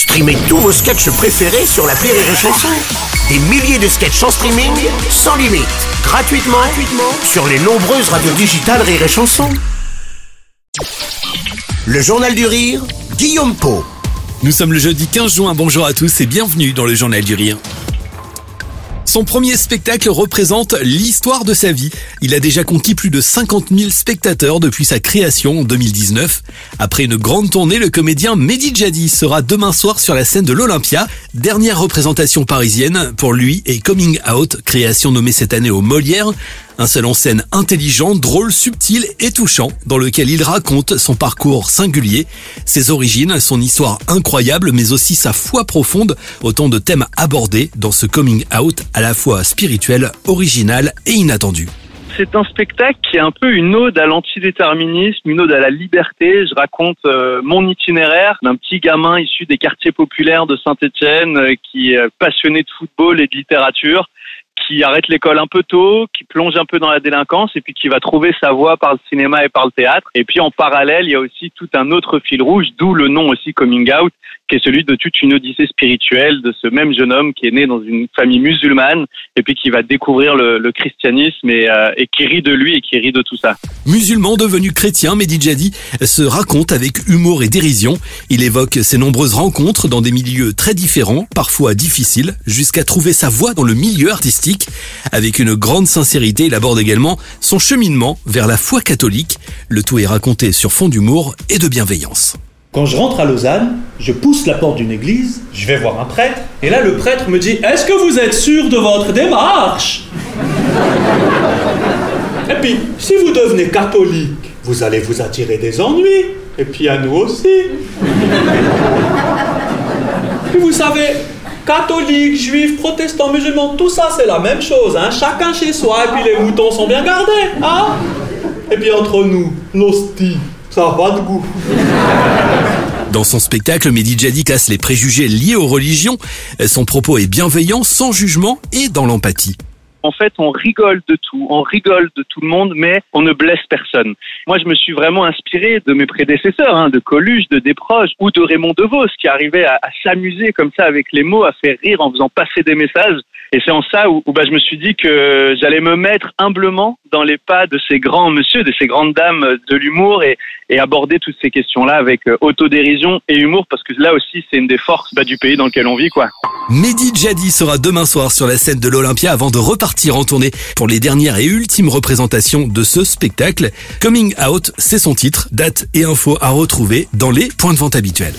Streamez tous vos sketchs préférés sur la Rire et Chanson. Des milliers de sketchs en streaming, sans limite, gratuitement, sur les nombreuses radios digitales Rire et Chanson. Le Journal du Rire, Guillaume Po. Nous sommes le jeudi 15 juin, bonjour à tous et bienvenue dans le Journal du Rire. Son premier spectacle représente l'histoire de sa vie. Il a déjà conquis plus de 50 000 spectateurs depuis sa création en 2019. Après une grande tournée, le comédien Mehdi Jadi sera demain soir sur la scène de l'Olympia. Dernière représentation parisienne pour lui et Coming Out, création nommée cette année au Molière. Un seul en scène intelligent, drôle, subtil et touchant, dans lequel il raconte son parcours singulier, ses origines, son histoire incroyable, mais aussi sa foi profonde, autant de thèmes abordés dans ce coming out à la fois spirituel, original et inattendu c'est un spectacle qui est un peu une ode à l'antidéterminisme, une ode à la liberté. Je raconte euh, mon itinéraire d'un petit gamin issu des quartiers populaires de Saint-Étienne euh, qui est passionné de football et de littérature qui arrête l'école un peu tôt, qui plonge un peu dans la délinquance et puis qui va trouver sa voie par le cinéma et par le théâtre. Et puis en parallèle, il y a aussi tout un autre fil rouge, d'où le nom aussi Coming Out, qui est celui de toute une odyssée spirituelle de ce même jeune homme qui est né dans une famille musulmane et puis qui va découvrir le, christianisme et, euh, et, qui rit de lui et qui rit de tout ça. Musulman devenu chrétien, Mehdi Jadi se raconte avec humour et dérision. Il évoque ses nombreuses rencontres dans des milieux très différents, parfois difficiles, jusqu'à trouver sa voie dans le milieu artistique avec une grande sincérité, il aborde également son cheminement vers la foi catholique. Le tout est raconté sur fond d'humour et de bienveillance. Quand je rentre à Lausanne, je pousse la porte d'une église, je vais voir un prêtre, et là le prêtre me dit Est-ce que vous êtes sûr de votre démarche? Et puis, si vous devenez catholique, vous allez vous attirer des ennuis, et puis à nous aussi. Et vous savez, catholiques, juifs, protestants, musulmans, tout ça c'est la même chose, hein. chacun chez soi, et puis les moutons sont bien gardés, hein Et puis entre nous, l'hostie, ça n'a pas de goût. Dans son spectacle, Mehdi Jadi casse les préjugés liés aux religions. Son propos est bienveillant, sans jugement et dans l'empathie en fait, on rigole de tout, on rigole de tout le monde, mais on ne blesse personne. Moi, je me suis vraiment inspiré de mes prédécesseurs, hein, de Coluche, de Desproges ou de Raymond DeVos, qui arrivait à, s'amuser comme ça avec les mots, à faire rire en faisant passer des messages. Et c'est en ça où, bah, je me suis dit que j'allais me mettre humblement dans les pas de ces grands monsieur, de ces grandes dames de l'humour et, aborder toutes ces questions-là avec euh, autodérision et humour, parce que là aussi, c'est une des forces bah, du pays dans lequel on vit, quoi. Mehdi Jadi sera demain soir sur la scène de l'Olympia avant de repartir en tournée pour les dernières et ultimes représentations de ce spectacle. Coming Out, c'est son titre, date et info à retrouver dans les points de vente habituels.